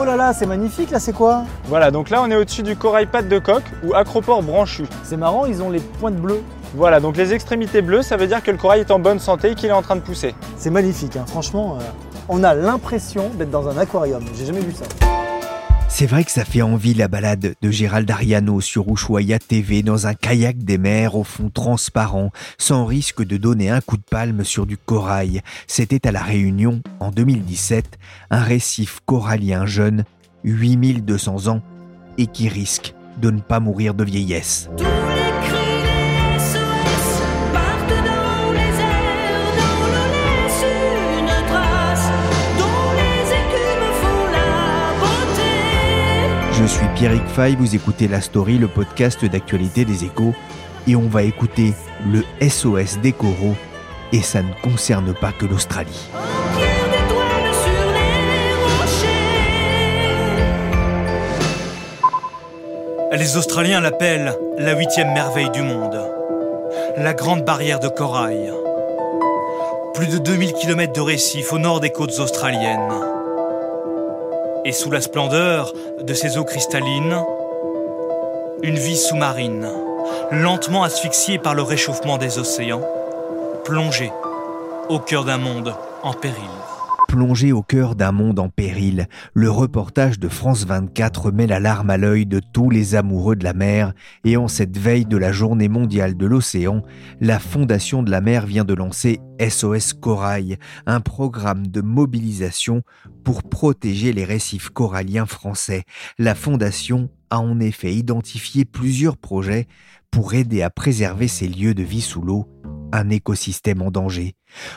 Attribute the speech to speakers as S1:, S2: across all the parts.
S1: Oh là là, c'est magnifique là, c'est quoi?
S2: Voilà, donc là on est au-dessus du corail patte de coq ou acropore branchu.
S1: C'est marrant, ils ont les pointes bleues.
S2: Voilà, donc les extrémités bleues, ça veut dire que le corail est en bonne santé et qu'il est en train de pousser.
S1: C'est magnifique, hein. franchement, euh, on a l'impression d'être dans un aquarium. J'ai jamais vu ça.
S3: C'est vrai que ça fait envie la balade de Gérald Ariano sur Ushuaia TV dans un kayak des mers au fond transparent, sans risque de donner un coup de palme sur du corail. C'était à La Réunion, en 2017, un récif corallien jeune, 8200 ans, et qui risque de ne pas mourir de vieillesse. Pierrick Fay, vous écoutez La Story, le podcast d'actualité des échos, et on va écouter le SOS des coraux, et ça ne concerne pas que l'Australie.
S4: Les Australiens l'appellent la huitième merveille du monde, la grande barrière de corail. Plus de 2000 km de récifs au nord des côtes australiennes. Et sous la splendeur de ces eaux cristallines, une vie sous-marine, lentement asphyxiée par le réchauffement des océans, plongée au cœur d'un monde en péril.
S3: Plongé au cœur d'un monde en péril, le reportage de France 24 met la larme à l'œil de tous les amoureux de la mer et en cette veille de la journée mondiale de l'océan, la Fondation de la mer vient de lancer SOS Corail, un programme de mobilisation pour protéger les récifs coralliens français. La Fondation a en effet identifié plusieurs projets pour aider à préserver ces lieux de vie sous l'eau, un écosystème en danger.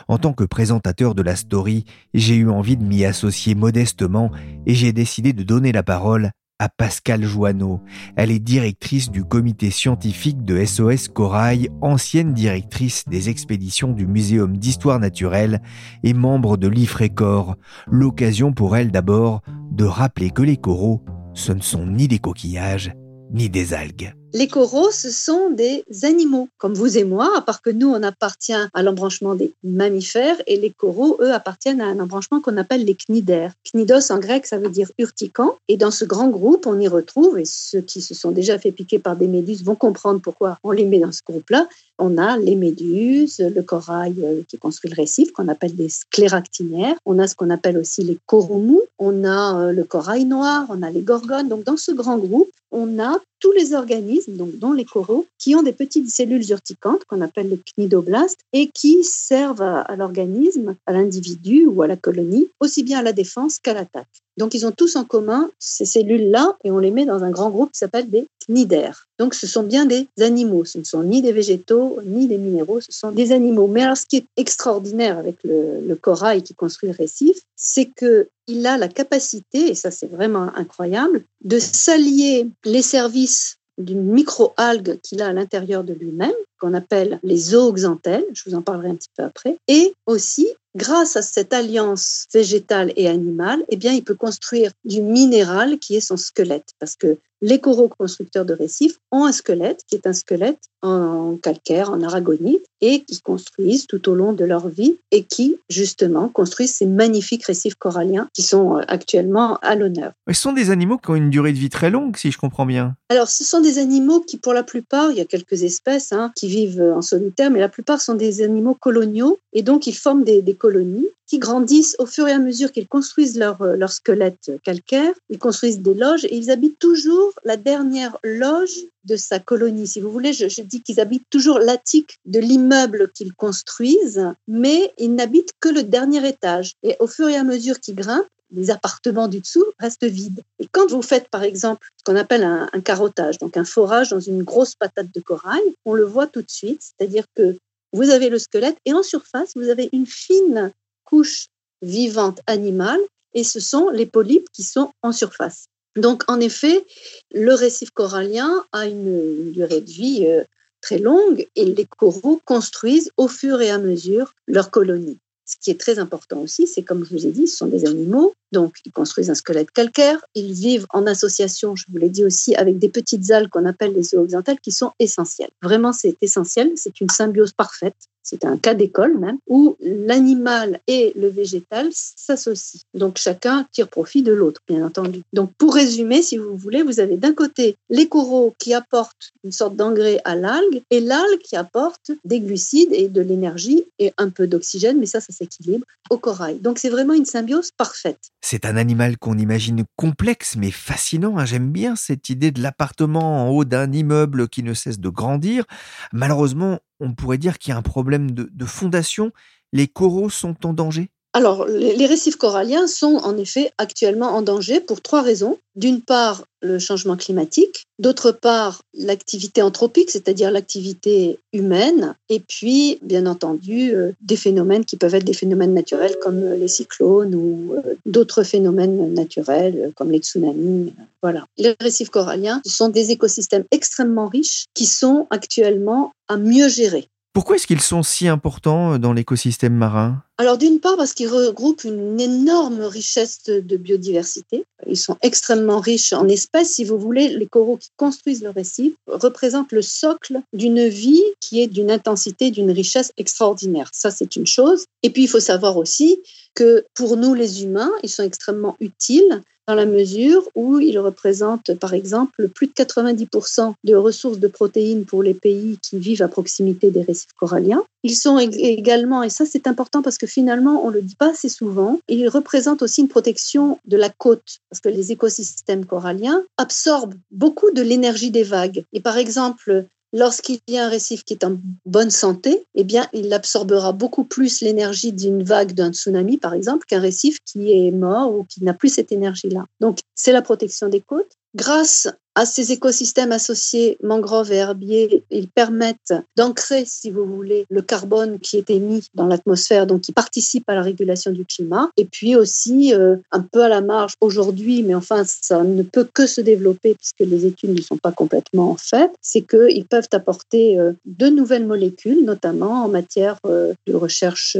S3: En tant que présentateur de la story, j'ai eu envie de m'y associer modestement et j'ai décidé de donner la parole à Pascal Joanneau. Elle est directrice du comité scientifique de SOS Corail, ancienne directrice des expéditions du Muséum d'histoire naturelle et membre de l'IFRECOR. L'occasion pour elle d'abord de rappeler que les coraux, ce ne sont ni des coquillages, ni des algues.
S5: Les coraux, ce sont des animaux, comme vous et moi, à part que nous, on appartient à l'embranchement des mammifères et les coraux, eux, appartiennent à un embranchement qu'on appelle les cnidaires. Cnidos en grec, ça veut dire urticant. Et dans ce grand groupe, on y retrouve, et ceux qui se sont déjà fait piquer par des méduses vont comprendre pourquoi on les met dans ce groupe-là. On a les méduses, le corail euh, qui construit le récif, qu'on appelle des scléractiniaires. On a ce qu'on appelle aussi les coraux mous. On a euh, le corail noir, on a les gorgones. Donc, dans ce grand groupe, on a tous les organismes, dont les coraux, qui ont des petites cellules urticantes qu'on appelle les cnidoblastes et qui servent à l'organisme, à l'individu ou à la colonie, aussi bien à la défense qu'à l'attaque. Donc ils ont tous en commun ces cellules-là et on les met dans un grand groupe qui s'appelle des cnidaires. Donc ce sont bien des animaux, ce ne sont ni des végétaux ni des minéraux, ce sont des animaux. Mais alors ce qui est extraordinaire avec le, corail qui construit le récif, c'est que il a la capacité, et ça c'est vraiment incroyable, de s'allier les services d'une micro-algue qu'il a à l'intérieur de lui-même, qu'on appelle les zooxanthelles, je vous en parlerai un petit peu après, et aussi grâce à cette alliance végétale et animale, eh bien, il peut construire du minéral qui est son squelette. Parce que les coraux constructeurs de récifs ont un squelette qui est un squelette en calcaire, en aragonite, et qui construisent tout au long de leur vie et qui, justement, construisent ces magnifiques récifs coralliens qui sont euh, actuellement à l'honneur.
S3: Ce sont des animaux qui ont une durée de vie très longue, si je comprends bien.
S5: Alors, ce sont des animaux qui, pour la plupart, il y a quelques espèces hein, qui vivent en solitaire, mais la plupart sont des animaux coloniaux, et donc ils forment des, des colonies qui grandissent au fur et à mesure qu'ils construisent leur, euh, leur squelette calcaire, ils construisent des loges et ils habitent toujours la dernière loge de sa colonie. Si vous voulez, je, dis qu'ils habitent toujours l'attique de l'immeuble qu'ils construisent, mais ils n'habitent que le dernier étage. Et au fur et à mesure qu'ils grimpent, les appartements du dessous restent vides. Et quand vous faites, par exemple, ce qu'on appelle un, un carottage, donc un forage dans une grosse patate de corail, on le voit tout de suite, c'est-à-dire que vous avez le squelette et en surface, vous avez une fine couche vivante animale et ce sont les polypes qui sont en surface. Donc, en effet, le récif corallien a une durée de vie euh, très longue et les coraux construisent au fur et à mesure leur colonie. Ce qui est très important aussi, c'est comme je vous ai dit, ce sont des animaux, donc ils construisent un squelette calcaire, ils vivent en association, je vous l'ai dit aussi, avec des petites algues qu'on appelle les zooxanthelles qui sont essentielles. Vraiment, c'est essentiel, c'est une symbiose parfaite c'est un cas d'école même, où l'animal et le végétal s'associent. Donc chacun tire profit de l'autre, bien entendu. Donc pour résumer, si vous voulez, vous avez d'un côté les coraux qui apportent une sorte d'engrais à l'algue et l'algue qui apporte des glucides et de l'énergie et un peu d'oxygène, mais ça, ça s'équilibre au corail. Donc c'est vraiment une symbiose parfaite.
S3: C'est un animal qu'on imagine complexe mais fascinant. Hein. J'aime bien cette idée de l'appartement en haut d'un immeuble qui ne cesse de grandir. Malheureusement, on pourrait dire qu'il y a un problème de, fondation. Les coraux sont en danger?
S5: Alors, les récifs coralliens sont en effet actuellement en danger pour trois raisons. D'une part, le changement climatique, d'autre part, l'activité anthropique, c'est-à-dire l'activité humaine, et puis, bien entendu, euh, des phénomènes qui peuvent être des phénomènes naturels comme les cyclones ou euh, d'autres phénomènes naturels comme les tsunamis. Voilà. Les récifs coralliens sont des écosystèmes extrêmement riches qui sont actuellement à mieux gérer.
S3: Pourquoi est-ce qu'ils sont si importants dans l'écosystème marin?
S5: Alors d'une part parce qu'ils regroupent une énorme richesse de biodiversité. Ils sont extrêmement riches en espèces. Si vous voulez, les coraux qui construisent le récif représentent le socle d'une vie qui est d'une intensité, d'une richesse extraordinaire. Ça, c'est une chose. Et puis, il faut savoir aussi que pour nous, les humains, ils sont extrêmement utiles dans la mesure où ils représentent, par exemple, plus de 90% de ressources de protéines pour les pays qui vivent à proximité des récifs coralliens. Ils sont également, et ça c'est important parce que finalement on le dit pas assez souvent, ils représentent aussi une protection de la côte parce que les écosystèmes coralliens absorbent beaucoup de l'énergie des vagues. Et par exemple, Lorsqu'il y a un récif qui est en bonne santé, eh bien, il absorbera beaucoup plus l'énergie d'une vague d'un tsunami, par exemple, qu'un récif qui est mort ou qui n'a plus cette énergie-là. Donc, c'est la protection des côtes. Grâce à ces écosystèmes associés, mangroves et herbiers, ils permettent d'ancrer, si vous voulez, le carbone qui est émis dans l'atmosphère, donc qui participe à la régulation du climat. Et puis aussi, euh, un peu à la marge aujourd'hui, mais enfin, ça ne peut que se développer puisque les études ne sont pas complètement faites, c'est qu'ils peuvent apporter euh, de nouvelles molécules, notamment en matière euh, de recherche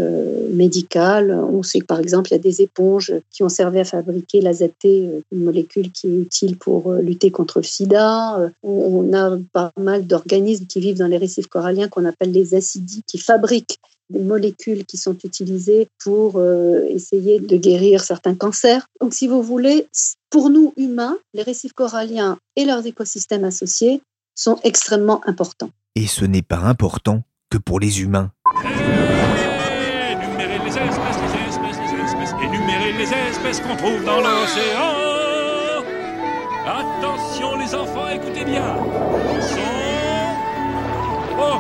S5: médicale. On sait que, par exemple, il y a des éponges qui ont servi à fabriquer l'AZT, une molécule qui est utile pour lutter contre sida. Euh, on a pas mal d'organismes qui vivent dans les récifs coralliens qu'on appelle les acidies, qui fabriquent des molécules qui sont utilisées pour euh, essayer de guérir certains cancers. Donc, si vous voulez, pour nous humains, les récifs coralliens et leurs écosystèmes associés sont extrêmement importants.
S3: Et ce n'est pas important que pour les humains.
S6: Énumérer les espèces, les espèces, les espèces, énumérer les espèces qu'on trouve dans l'océan. Attention les enfants, écoutez bien. Son... Oh,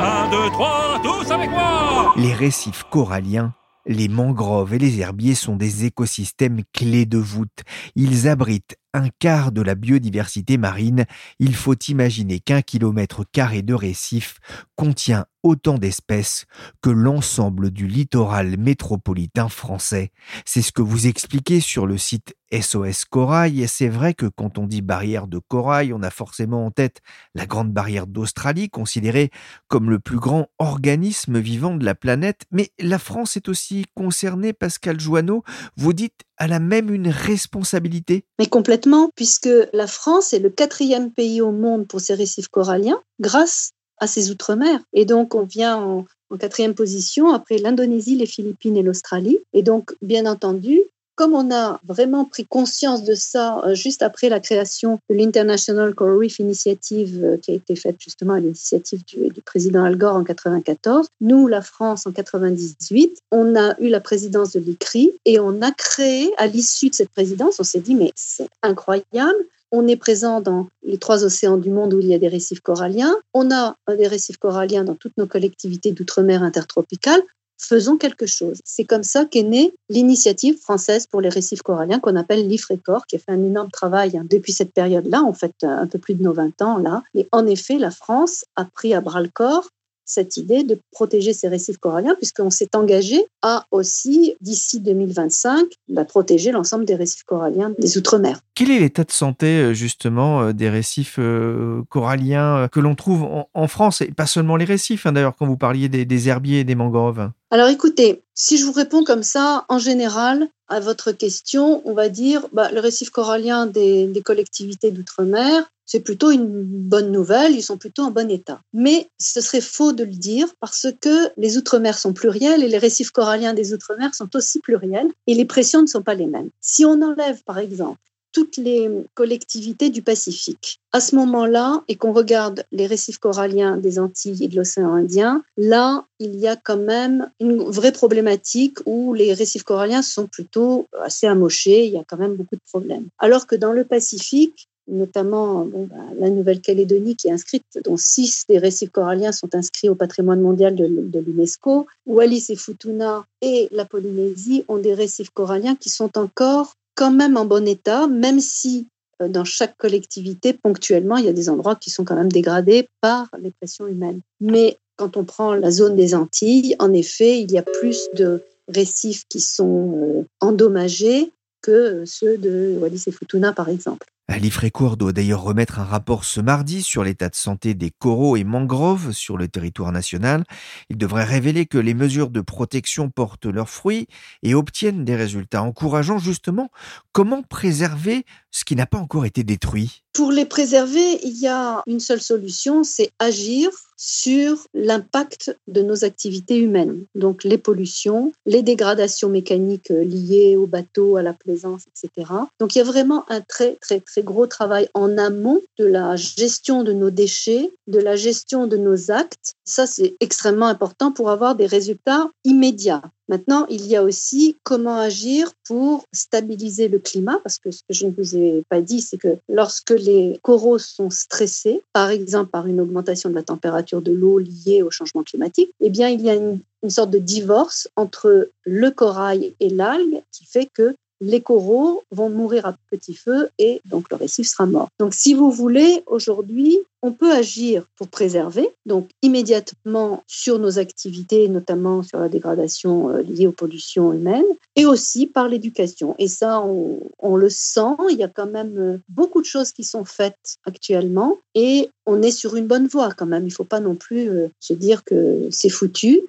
S6: Un, deux, trois, tous avec moi
S3: Les récifs coralliens les mangroves et les herbiers sont des écosystèmes clés de voûte. Ils abritent un quart de la biodiversité marine, il faut imaginer qu'un kilomètre carré de récif contient autant d'espèces que l'ensemble du littoral métropolitain français. C'est ce que vous expliquez sur le site SOS Corail. Et c'est vrai que quand on dit barrière de corail, on a forcément en tête la grande barrière d'Australie, considérée comme le plus grand organisme vivant de la planète, mais la France est aussi concernée, Pascal Joanneau, vous dites, elle a même une responsabilité
S5: Mais complètement, puisque la France est le quatrième pays au monde pour ses récifs coralliens, grâce à ses outre-mer. Et donc, on vient en, quatrième position après l'Indonésie, les Philippines et l'Australie. Et donc, bien entendu, comme on a vraiment pris conscience de ça euh, juste après la création de l'International Coral Reef Initiative, euh, qui a été faite justement à l'initiative du, président Al Gore en 94, nous, la France, en 98, on a eu la présidence de l'ICRI et on a créé, à l'issue de cette présidence, on s'est dit, mais c'est incroyable, on est présent dans les trois océans du monde où il y a des récifs coralliens. On a des récifs coralliens dans toutes nos collectivités d'outre-mer intertropicales. Faisons quelque chose. C'est comme ça qu'est née l'initiative française pour les récifs coralliens qu'on appelle l'IFRECOR, qui a fait un énorme travail hein, depuis cette période-là, en fait un peu plus de nos 20 ans là. Et en effet, la France a pris à bras le corps cette idée de protéger ces récifs coralliens, puisqu'on s'est engagé à aussi, d'ici 2025, bah, protéger l'ensemble des récifs coralliens des Outre-mer.
S3: Quel est l'état de santé, euh, justement, euh, des récifs euh, coralliens que l'on trouve en, France, et pas seulement les récifs, hein, d'ailleurs, quand vous parliez des, herbiers et des mangroves?
S5: Alors écoutez, si je vous réponds comme ça, en général, à votre question, on va dire bah, le récif corallien des, des collectivités d'outre-mer, c'est plutôt une bonne nouvelle, ils sont plutôt en bon état. Mais ce serait faux de le dire parce que les outre-mer sont pluriels et les récifs coralliens des outre-mer sont aussi pluriels et les pressions ne sont pas les mêmes. Si on enlève par exemple toutes les collectivités du Pacifique. À ce moment-là, et qu'on regarde les récifs coralliens des Antilles et de l'océan Indien, là, il y a quand même une vraie problématique où les récifs coralliens sont plutôt assez amochés, il y a quand même beaucoup de problèmes. Alors que dans le Pacifique, notamment bah, la Nouvelle-Calédonie qui est inscrite, dont six des récifs coralliens sont inscrits au patrimoine mondial de, l'UNESCO. Wallis et Futuna et la Polynésie ont des récifs coralliens qui sont encore quand même en bon état, même si euh, dans chaque collectivité, ponctuellement, il y a des endroits qui sont quand même dégradés par les pressions humaines. Mais quand on prend la zone des Antilles, en effet, il y a plus de récifs qui sont euh, endommagés que ceux de Wallis et Futuna, par exemple.
S3: L'IFRECOR doit d'ailleurs remettre un rapport ce mardi sur l'état de santé des coraux et mangroves sur le territoire national. Il devrait révéler que les mesures de protection portent leurs fruits et obtiennent des résultats encourageants. Justement, comment préserver ce qui n'a pas encore été détruit?
S5: Pour les préserver, il y a une seule solution, c'est agir sur l'impact de nos activités humaines, donc les pollutions, les dégradations mécaniques liées aux bateaux, à la plaisance, etc. Donc il y a vraiment un très très très gros travail en amont de la gestion de nos déchets, de la gestion de nos actes. Ça c'est extrêmement important pour avoir des résultats immédiats. Maintenant, il y a aussi comment agir pour stabiliser le climat, parce que ce que je ne vous ai pas dit, c'est que lorsque les coraux sont stressés, par exemple par une augmentation de la température de l'eau liée au changement climatique, eh bien, il y a une, une sorte de divorce entre le corail et l'algue qui fait que les coraux vont mourir à petit feu et donc le récif sera mort. Donc si vous voulez, aujourd'hui, on peut agir pour préserver, donc immédiatement sur nos activités, notamment sur la dégradation euh, liée aux pollutions humaines, et aussi par l'éducation. Et ça, on, le sent, il y a quand même euh, beaucoup de choses qui sont faites actuellement, et on est sur une bonne voie quand même. Il ne faut pas non plus euh, se dire que c'est foutu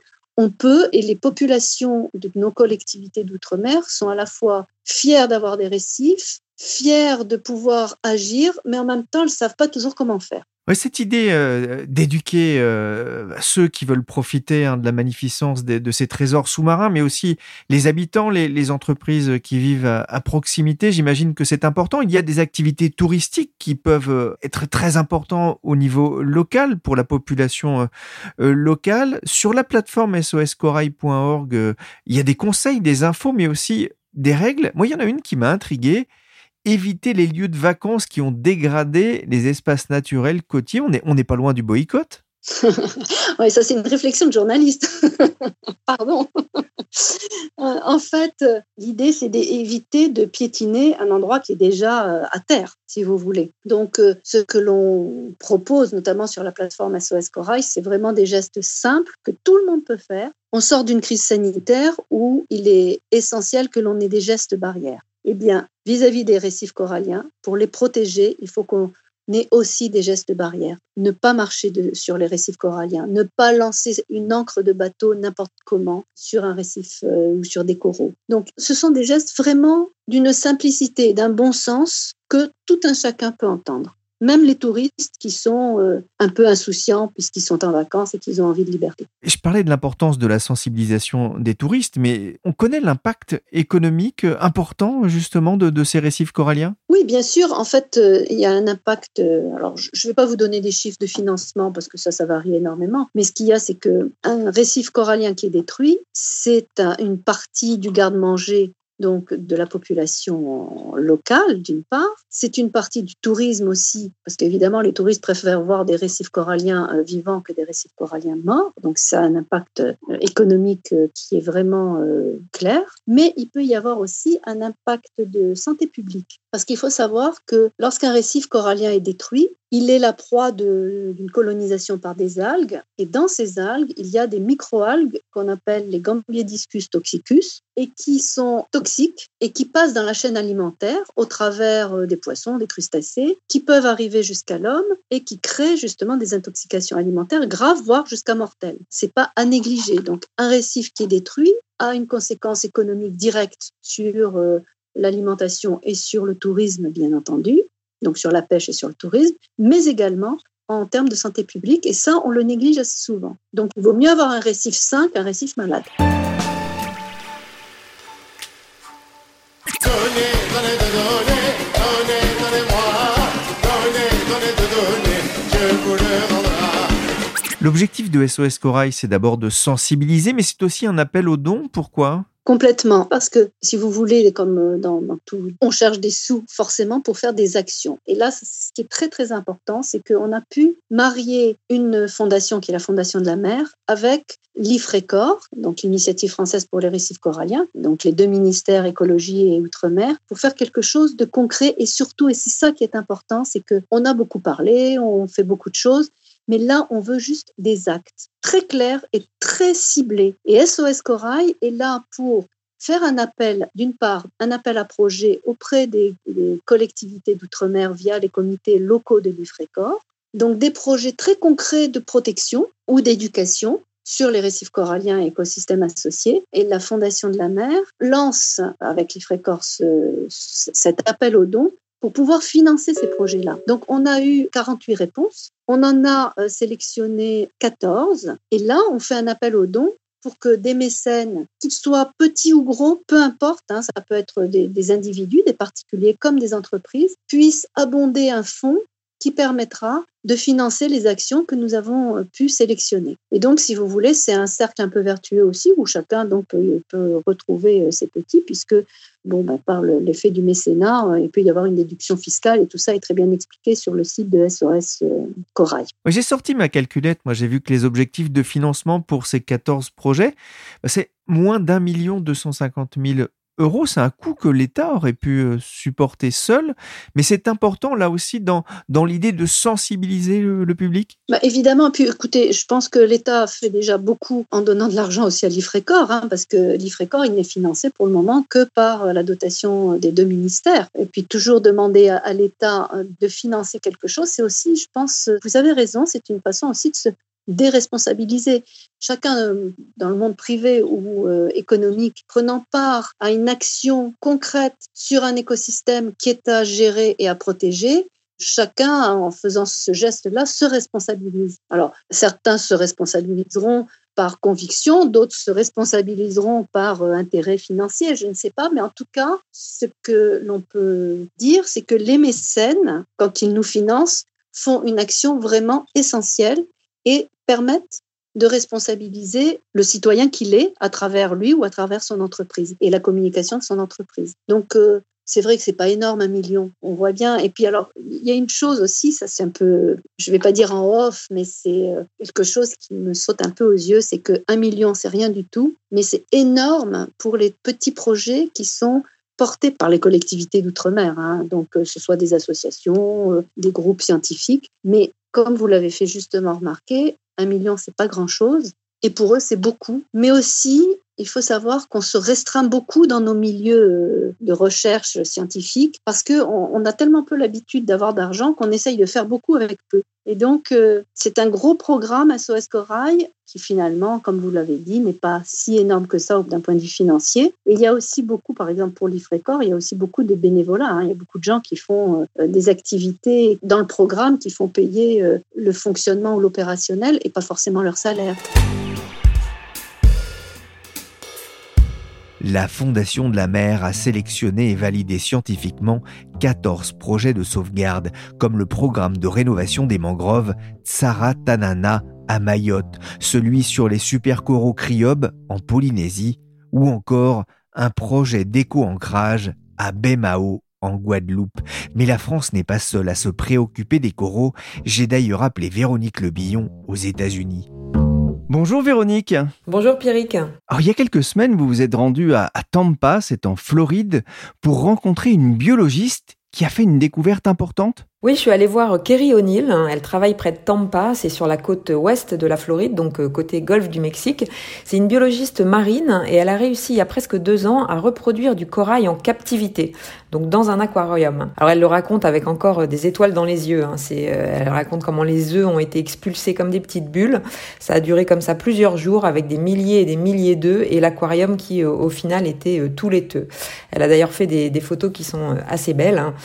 S5: on peut, et les populations de nos collectivités d'outre-mer sont à la fois fières d'avoir des récifs, fiers de pouvoir agir, mais en même temps, elles ne savent pas toujours comment faire
S3: cette idée euh, d'éduquer euh, ceux qui veulent profiter hein, de la magnificence de, ces trésors sous-marins, mais aussi les habitants, les, entreprises qui vivent à, proximité, j'imagine que c'est important. Il y a des activités touristiques qui peuvent euh, être très importantes au niveau local pour la population locale. Sur la plateforme soscorail.org, il y a des conseils, des infos, mais aussi des règles. Moi, il y en a une qui m'a intrigué éviter les lieux de vacances qui ont dégradé les espaces naturels côtiers. On n'est pas loin du boycott
S5: oui, ça c'est une réflexion de journaliste. Pardon. Euh, en fait, l'idée c'est d'éviter de piétiner un endroit qui est déjà euh, à terre, si vous voulez. Donc, euh, ce que l'on propose, notamment sur la plateforme SOS Corail, c'est vraiment des gestes simples que tout le monde peut faire. On sort d'une crise sanitaire où il est essentiel que l'on ait des gestes barrières. Eh bien, vis-à-vis -vis des récifs coralliens, pour les protéger, il faut qu'on mais aussi des gestes barrières. Ne pas marcher sur les récifs coralliens, ne pas lancer une encre de bateau n'importe comment sur un récif euh, ou sur des coraux. Donc, ce sont des gestes vraiment d'une simplicité, d'un bon sens que tout un chacun peut entendre même les touristes qui sont euh, un peu insouciants puisqu'ils sont en vacances et qu'ils ont envie de liberté.
S3: Je parlais de l'importance de la sensibilisation des touristes, mais on connaît l'impact économique important justement de, ces récifs coralliens?
S5: Oui, bien sûr. En fait, euh, il y a un impact. Euh, alors, je ne vais pas vous donner des chiffres de financement parce que ça, ça varie énormément. Mais ce qu'il y a, c'est que un récif corallien qui est détruit, c'est une partie du garde-manger donc de la population locale d'une part. C'est une partie du tourisme aussi, parce qu'évidemment les touristes préfèrent voir des récifs coralliens euh, vivants que des récifs coralliens morts. Donc ça a un impact euh, économique euh, qui est vraiment clair. Mais il peut y avoir aussi un impact de santé publique, parce qu'il faut savoir que lorsqu'un récif corallien est détruit, il est la proie d'une colonisation par des algues. Et dans ces algues, il y a des microalgues qu'on appelle les Gambiediscus toxicus et qui sont toxiques et qui passent dans la chaîne alimentaire au travers euh, des poissons, des crustacés, qui peuvent arriver jusqu'à l'homme et qui créent justement des intoxications alimentaires graves, voire jusqu'à mortelles. C'est pas à négliger. Donc, un récif qui est détruit a une conséquence économique directe sur euh, l'alimentation et sur le tourisme, bien entendu donc sur la pêche et sur le tourisme, mais également en termes de santé publique. Et ça, on le néglige assez souvent. Donc, il vaut mieux avoir un récif sain qu'un récif malade.
S3: L'objectif de SOS Corail, c'est d'abord de sensibiliser, mais c'est aussi un appel aux dons. Pourquoi?
S5: Complètement, parce que si vous voulez, comme euh, dans, tout, on cherche des sous forcément pour faire des actions. Et là, ce qui est très très important, c'est qu'on a pu marier une fondation qui est la Fondation de la mer avec l'IFRECOR, donc l'initiative française pour les récifs coralliens, donc les deux ministères écologie et outre-mer, pour faire quelque chose de concret et surtout, et c'est ça qui est important, c'est que on a beaucoup parlé, on fait beaucoup de choses, mais là, on veut juste des actes très clairs et très ciblés. Et SOS Corail est là pour faire un appel, d'une part, un appel à projet auprès des, collectivités d'outre-mer via les comités locaux de l'IFRECOR, donc des projets très concrets de protection ou d'éducation sur les récifs coralliens et écosystèmes associés. Et la Fondation de la mer lance avec l'IFRECOR cet appel aux dons pour pouvoir financer ces projets-là. Donc, on a eu 48 réponses. On en a euh, sélectionné 14. Et là, on fait un appel aux dons pour que des mécènes, qu'ils soient petits ou gros, peu importe, hein, ça peut être des, des, individus, des particuliers comme des entreprises, puissent abonder un fonds qui permettra de financer les actions que nous avons euh, pu sélectionner. Et donc, si vous voulez, c'est un cercle un peu vertueux aussi où chacun donc peut, retrouver euh, ses petits, puisque bon, ben, par l'effet du mécénat, euh, il peut y avoir une déduction fiscale et tout ça est très bien expliqué sur le site de SOS Corail.
S3: J'ai sorti ma calculette. Moi, j'ai vu que les objectifs de financement pour ces 14 projets, ben, c'est moins d'un million deux cent cinquante mille euros, c'est un coût que l'État aurait pu euh, supporter seul, mais c'est important là aussi dans, dans l'idée de sensibiliser le, public
S5: bah Évidemment, puis écoutez, je pense que l'État fait déjà beaucoup en donnant de l'argent aussi à l'IFRECOR, hein, parce que l'IFRECOR, il n'est financé pour le moment que par euh, la dotation des deux ministères. Et puis toujours demander à, l'État euh, de financer quelque chose, c'est aussi, je pense, vous avez raison, c'est une façon aussi de se déresponsabiliser. Chacun euh, dans le monde privé ou euh, économique prenant part à une action concrète sur un écosystème qui est à gérer et à protéger, chacun, en faisant ce geste-là, se responsabilise. Alors, certains se responsabiliseront par conviction, d'autres se responsabiliseront par euh, intérêt financier, je ne sais pas, mais en tout cas, ce que l'on peut dire, c'est que les mécènes, quand ils nous financent, font une action vraiment essentielle et permettent de responsabiliser le citoyen qu'il est à travers lui ou à travers son entreprise et la communication de son entreprise. Donc, euh, c'est vrai que c'est pas énorme un million, on voit bien. Et puis alors, il y a une chose aussi, ça c'est un peu, je vais pas dire en off, mais c'est euh, quelque chose qui me saute un peu aux yeux, c'est que un million c'est rien du tout, mais c'est énorme pour les petits projets qui sont portés par les collectivités d'outre-mer, hein. donc que ce soit des associations, euh, des groupes scientifiques. Mais comme vous l'avez fait justement remarquer, un million c'est pas grand-chose, et pour eux c'est beaucoup. Mais aussi, il faut savoir qu'on se restreint beaucoup dans nos milieux euh, de recherche scientifique parce qu'on on a tellement peu l'habitude d'avoir d'argent qu'on essaye de faire beaucoup avec peu. Et donc, euh, c'est un gros programme SOS Corail qui finalement, comme vous l'avez dit, n'est pas si énorme que ça d'un point de vue financier. Et il y a aussi beaucoup, par exemple pour l'IFRECOR, il y a aussi beaucoup de bénévolats. Hein. Il y a beaucoup de gens qui font euh, des activités dans le programme qui font payer le fonctionnement ou l'opérationnel et pas forcément leur salaire.
S3: La Fondation de la mer a sélectionné et validé scientifiquement 14 projets de sauvegarde, comme le programme de rénovation des mangroves Tsaratanana à Mayotte, celui sur les supercoraux cryobes en Polynésie, ou encore un projet d'éco-ancrage à Bemao en Guadeloupe. Mais la France n'est pas seule à se préoccuper des coraux. J'ai d'ailleurs appelé Véronique Lebillon aux États-Unis. Bonjour Véronique.
S7: Bonjour Pierrick.
S3: Alors il y a quelques semaines, vous vous êtes rendu à, à Tampa, c'est en Floride, pour rencontrer une biologiste qui a fait une découverte importante
S7: oui, je suis allée voir Kerry O'Neill. Elle travaille près de Tampa, c'est sur la côte ouest de la Floride, donc euh, côté golfe du Mexique. C'est une biologiste marine et elle a réussi il y a presque deux ans à reproduire du corail en captivité, donc dans un aquarium. Alors elle le raconte avec encore des étoiles dans les yeux. Hein. Euh, elle raconte comment les œufs ont été expulsés comme des petites bulles. Ça a duré comme ça plusieurs jours avec des milliers et des milliers d'œufs et l'aquarium qui au final était tout laiteux. Elle a d'ailleurs fait des, des, photos qui sont assez belles. Hein.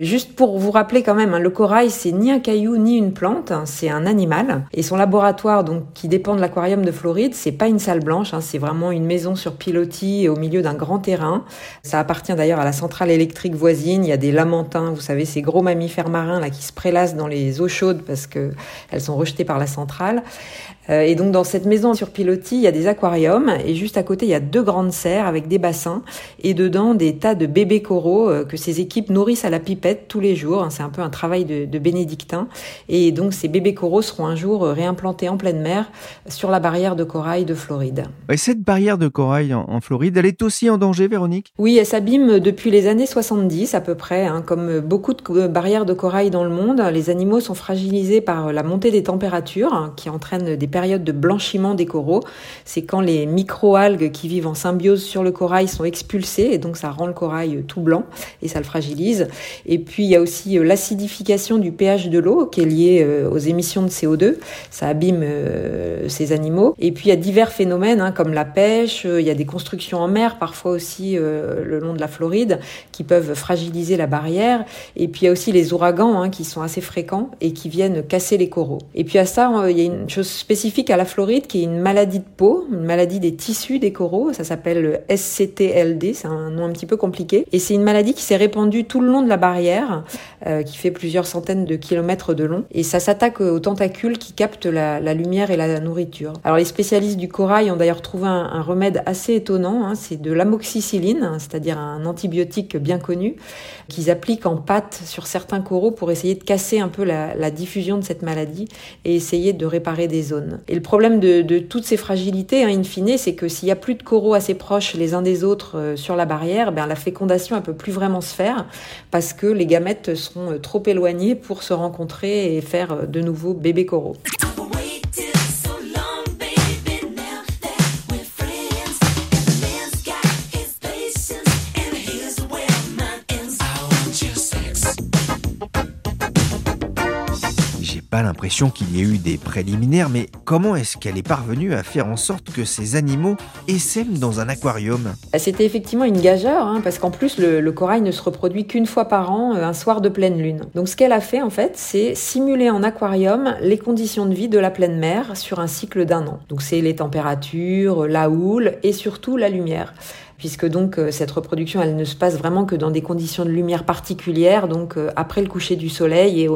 S7: Juste pour vous rappeler quand même, hein, le corail, c'est ni un caillou ni une plante, hein, c'est un animal. Et son laboratoire, donc qui dépend de l'aquarium de Floride, c'est pas une salle blanche, hein, c'est vraiment une maison sur pilotis au milieu d'un grand terrain. Ça appartient d'ailleurs à la centrale électrique voisine. Il y a des lamentins, vous savez, ces gros mammifères marins là qui se prélassent dans les eaux chaudes parce que elles sont rejetées par la centrale. Euh, et donc dans cette maison sur pilotis, il y a des aquariums et juste à côté, il y a deux grandes serres avec des bassins et dedans des tas de bébés coraux euh, que ces équipes nourrissent à la pipette tous les jours. C'est un peu un travail de, de bénédictin. Et donc ces bébés coraux seront un jour euh, réimplantés en pleine mer sur la barrière de corail de Floride.
S3: Et cette barrière de corail en, Floride, elle est aussi en danger, Véronique?
S7: Oui, elle s'abîme depuis les années 70 à peu près. Hein. Comme beaucoup de barrières de corail dans le monde, les animaux sont fragilisés par la montée des températures hein, qui entraînent des période de blanchiment des coraux. C'est quand les micro-algues qui vivent en symbiose sur le corail sont expulsées et donc ça rend le corail tout blanc et ça le fragilise. Et puis il y a aussi euh, l'acidification du pH de l'eau qui est liée euh, aux émissions de CO2. Ça abîme euh, ces animaux. Et puis il y a divers phénomènes hein, comme la pêche, il y a des constructions en mer parfois aussi le long de la Floride qui peuvent fragiliser la barrière. Et puis il y a aussi les ouragans hein, qui sont assez fréquents et qui viennent casser les coraux. Et puis à ça, il y a une chose spécifique à la Floride qui est une maladie de peau, une maladie des tissus des coraux. Ça s'appelle SCTLD, c'est un nom un petit peu compliqué. Et c'est une maladie qui s'est répandue tout le long de la barrière, euh, qui fait plusieurs centaines de kilomètres de long. Et ça s'attaque aux tentacules qui captent la, lumière et la nourriture. Alors les spécialistes du corail ont d'ailleurs trouvé un, remède assez étonnant. Hein, c'est de l'amoxicilline, hein, c'est-à-dire un antibiotique bien connu, qu'ils appliquent en pâte sur certains coraux pour essayer de casser un peu la, diffusion de cette maladie et essayer de réparer des zones. Et le problème de, toutes ces fragilités, hein, in fine, c'est que s'il y a plus de coraux assez proches les uns des autres euh, sur la barrière, ben, la fécondation ne peut plus vraiment se faire parce que les gamètes seront euh, trop éloignés pour se rencontrer et faire de nouveaux bébés coraux.
S3: L'impression qu'il y ait eu des préliminaires, mais comment est-ce qu'elle est parvenue à faire en sorte que ces animaux essaiment dans un aquarium?
S7: Bah, C'était effectivement une gageure, hein, parce qu'en plus le, corail ne se reproduit qu'une fois par an, euh, un soir de pleine lune. Donc ce qu'elle a fait en fait, c'est simuler en aquarium les conditions de vie de la pleine mer sur un cycle d'un an. Donc c'est les températures, la houle et surtout la lumière. Puisque donc euh, cette reproduction, elle ne se passe vraiment que dans des conditions de lumière particulières, donc euh, après le coucher du soleil et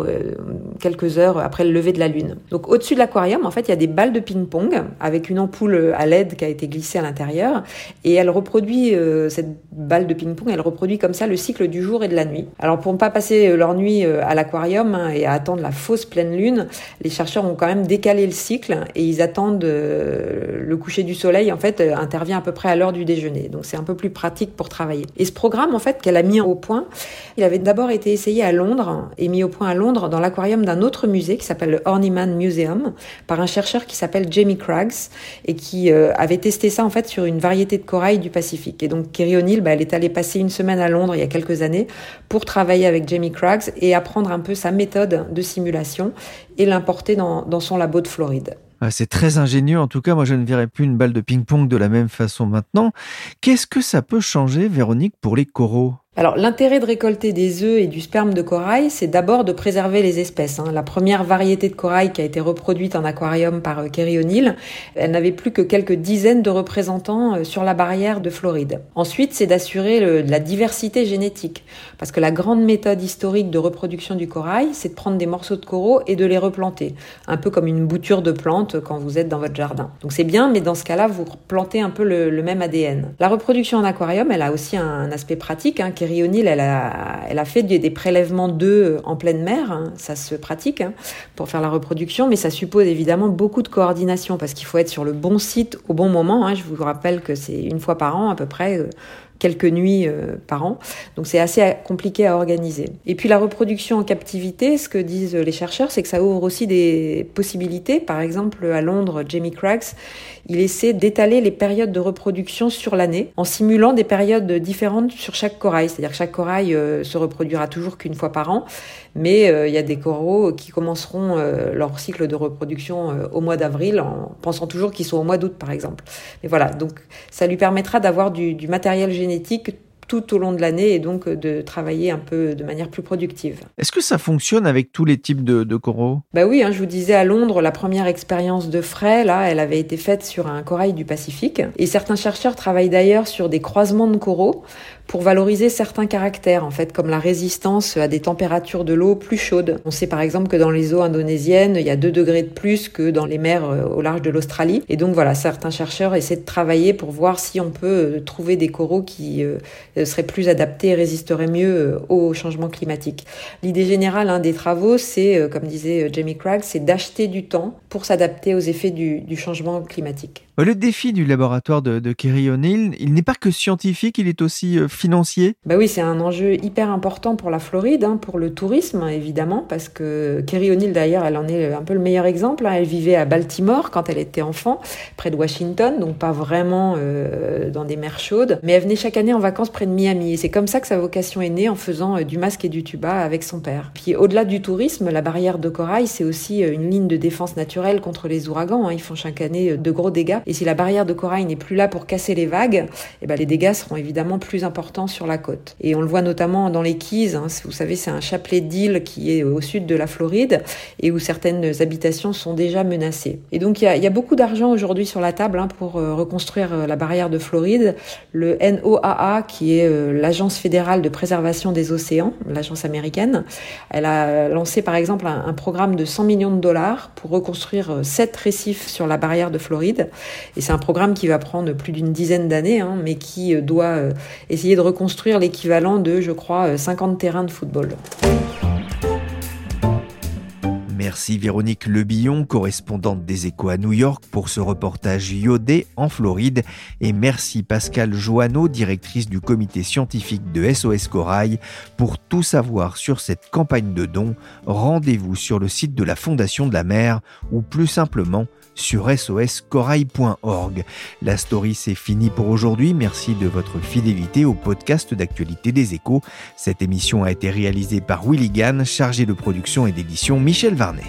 S7: quelques heures après le lever de la lune. Donc au-dessus de l'aquarium, en fait, il y a des balles de ping-pong avec une ampoule à LED qui a été glissée à l'intérieur, et elle reproduit cette balle de ping-pong, elle reproduit comme ça le cycle du jour et de la nuit. Alors pour ne pas passer leur nuit à l'aquarium hein, et à attendre la fausse pleine lune, les chercheurs ont quand même décalé le cycle et ils attendent le coucher du soleil en fait intervient à peu près à l'heure du déjeuner. Donc c'est un peu plus pratique pour travailler. Et ce programme, en fait, qu'elle a mis au point, il avait d'abord été essayé à Londres et mis au point à Londres dans l'aquarium d'un autre musée qui s'appelle le Horniman Museum par un chercheur qui s'appelle Jamie Craggs et qui euh, avait testé ça en fait sur une variété de corail du Pacifique. Et donc Kerry O'Neill, bah, elle est allée passer une semaine à Londres il y a quelques années pour travailler avec Jamie Craggs et apprendre un peu sa méthode de simulation et l'importer dans, dans son labo de Floride.
S3: Ah, c'est très ingénieux. En tout cas, moi, je ne verrai plus une balle de ping-pong de la même façon maintenant. Qu'est-ce que ça peut changer, Véronique, pour les coraux?
S7: Alors l'intérêt de récolter des œufs et du sperme de corail, c'est d'abord de préserver les espèces. Hein. La première variété de corail qui a été reproduite en aquarium par euh, Kerry O'Neill, elle n'avait plus que quelques dizaines de représentants euh, sur la barrière de Floride. Ensuite, c'est d'assurer la diversité génétique, parce que la grande méthode historique de reproduction du corail, c'est de prendre des morceaux de coraux et de les replanter, un peu comme une bouture de plantes quand vous êtes dans votre jardin. Donc c'est bien, mais dans ce cas-là, vous plantez un peu le, même ADN. La reproduction en aquarium, elle a aussi un, aspect pratique. Hein, Kerry O'Neill, elle a, elle a fait des, prélèvements d'œufs en pleine mer, hein. ça se pratique hein, pour faire la reproduction, mais ça suppose évidemment beaucoup de coordination parce qu'il faut être sur le bon site au bon moment. Hein. Je vous rappelle que c'est une fois par an à peu près euh, quelques nuits euh, par an. Donc c'est assez compliqué à organiser. Et puis la reproduction en captivité, ce que disent les chercheurs, c'est que ça ouvre aussi des possibilités. Par exemple, à Londres, Jamie Craggs, il essaie d'étaler les périodes de reproduction sur l'année en simulant des périodes différentes sur chaque corail. C'est-à-dire que chaque corail euh, se reproduira toujours qu'une fois par an, mais euh, il y a des coraux qui commenceront leur cycle de reproduction au mois d'avril en pensant toujours qu'ils sont au mois d'août, par exemple. Mais voilà, donc ça lui permettra d'avoir du, du matériel génétique tout au long de l'année et donc euh, de travailler un peu de manière plus productive.
S3: Est-ce que ça fonctionne avec tous les types de, coraux?
S7: Bah oui, hein, je vous disais à Londres, la première expérience de frais, là, elle avait été faite sur un corail du Pacifique. Et certains chercheurs travaillent d'ailleurs sur des croisements de coraux pour valoriser certains caractères, en fait, comme la résistance à des températures de l'eau plus chaudes. On sait par exemple que dans les eaux indonésiennes, il y a 2 degrés de plus que dans les mers euh, au large de l'Australie. Et donc voilà, certains chercheurs essaient de travailler pour voir si on peut euh, trouver des coraux qui seraient plus adaptés et résisteraient mieux euh, au changement climatique. L'idée générale hein, des travaux, c'est, euh, comme disait euh, Jamie Craig, c'est d'acheter du temps pour s'adapter aux effets du, du changement climatique.
S3: Le défi du laboratoire de, Kerry O'Neill, il n'est pas que scientifique, il est aussi financier.
S7: Bah oui, c'est un enjeu hyper important pour la Floride, hein, pour le tourisme évidemment, parce que Kerry O'Neill d'ailleurs, elle en est un peu le meilleur exemple. Hein. Elle vivait à Baltimore quand elle était enfant, près de Washington, donc pas vraiment euh, dans des mers chaudes, mais elle venait chaque année en vacances près de Miami. Et c'est comme ça que sa vocation est née en faisant euh, du masque et du tuba avec son père. Puis au-delà du tourisme, la barrière de corail, c'est aussi euh, une ligne de défense naturelle contre les ouragans. Hein. Ils font chaque année de gros dégâts. Et si la barrière de corail n'est plus là pour casser les vagues, eh ben les dégâts seront évidemment plus importants sur la côte. Et on le voit notamment dans les Keys. Hein. Vous savez, c'est un chapelet d'îles qui est au sud de la Floride et où certaines habitations sont déjà menacées. Et donc il y a, beaucoup d'argent aujourd'hui sur la table hein, pour euh, reconstruire euh, la barrière de Floride. Le NOAA, qui est euh, l'agence fédérale de préservation des océans, l'agence américaine, elle a lancé par exemple un, un programme de 100 millions de dollars pour reconstruire sept récifs sur la barrière de Floride. Et c'est un programme qui va prendre plus d'une dizaine d'années, hein, mais qui euh, doit euh, essayer de reconstruire l'équivalent de, je crois, 50 euh, terrains de football.
S3: Merci Véronique Lebillon, correspondante des Échos à New York, pour ce reportage iodé en Floride. Et merci Pascal Joanneau, directrice du comité scientifique de SOS Corail. Pour tout savoir sur cette campagne de dons, rendez-vous sur le site de la Fondation de la mer ou plus simplement sur soscorail.org. La story c'est fini pour aujourd'hui. Merci de votre fidélité au podcast d'actualité des échos. Cette émission a été réalisée par Willy Gann, chargé de production et d'édition Michel Varnet.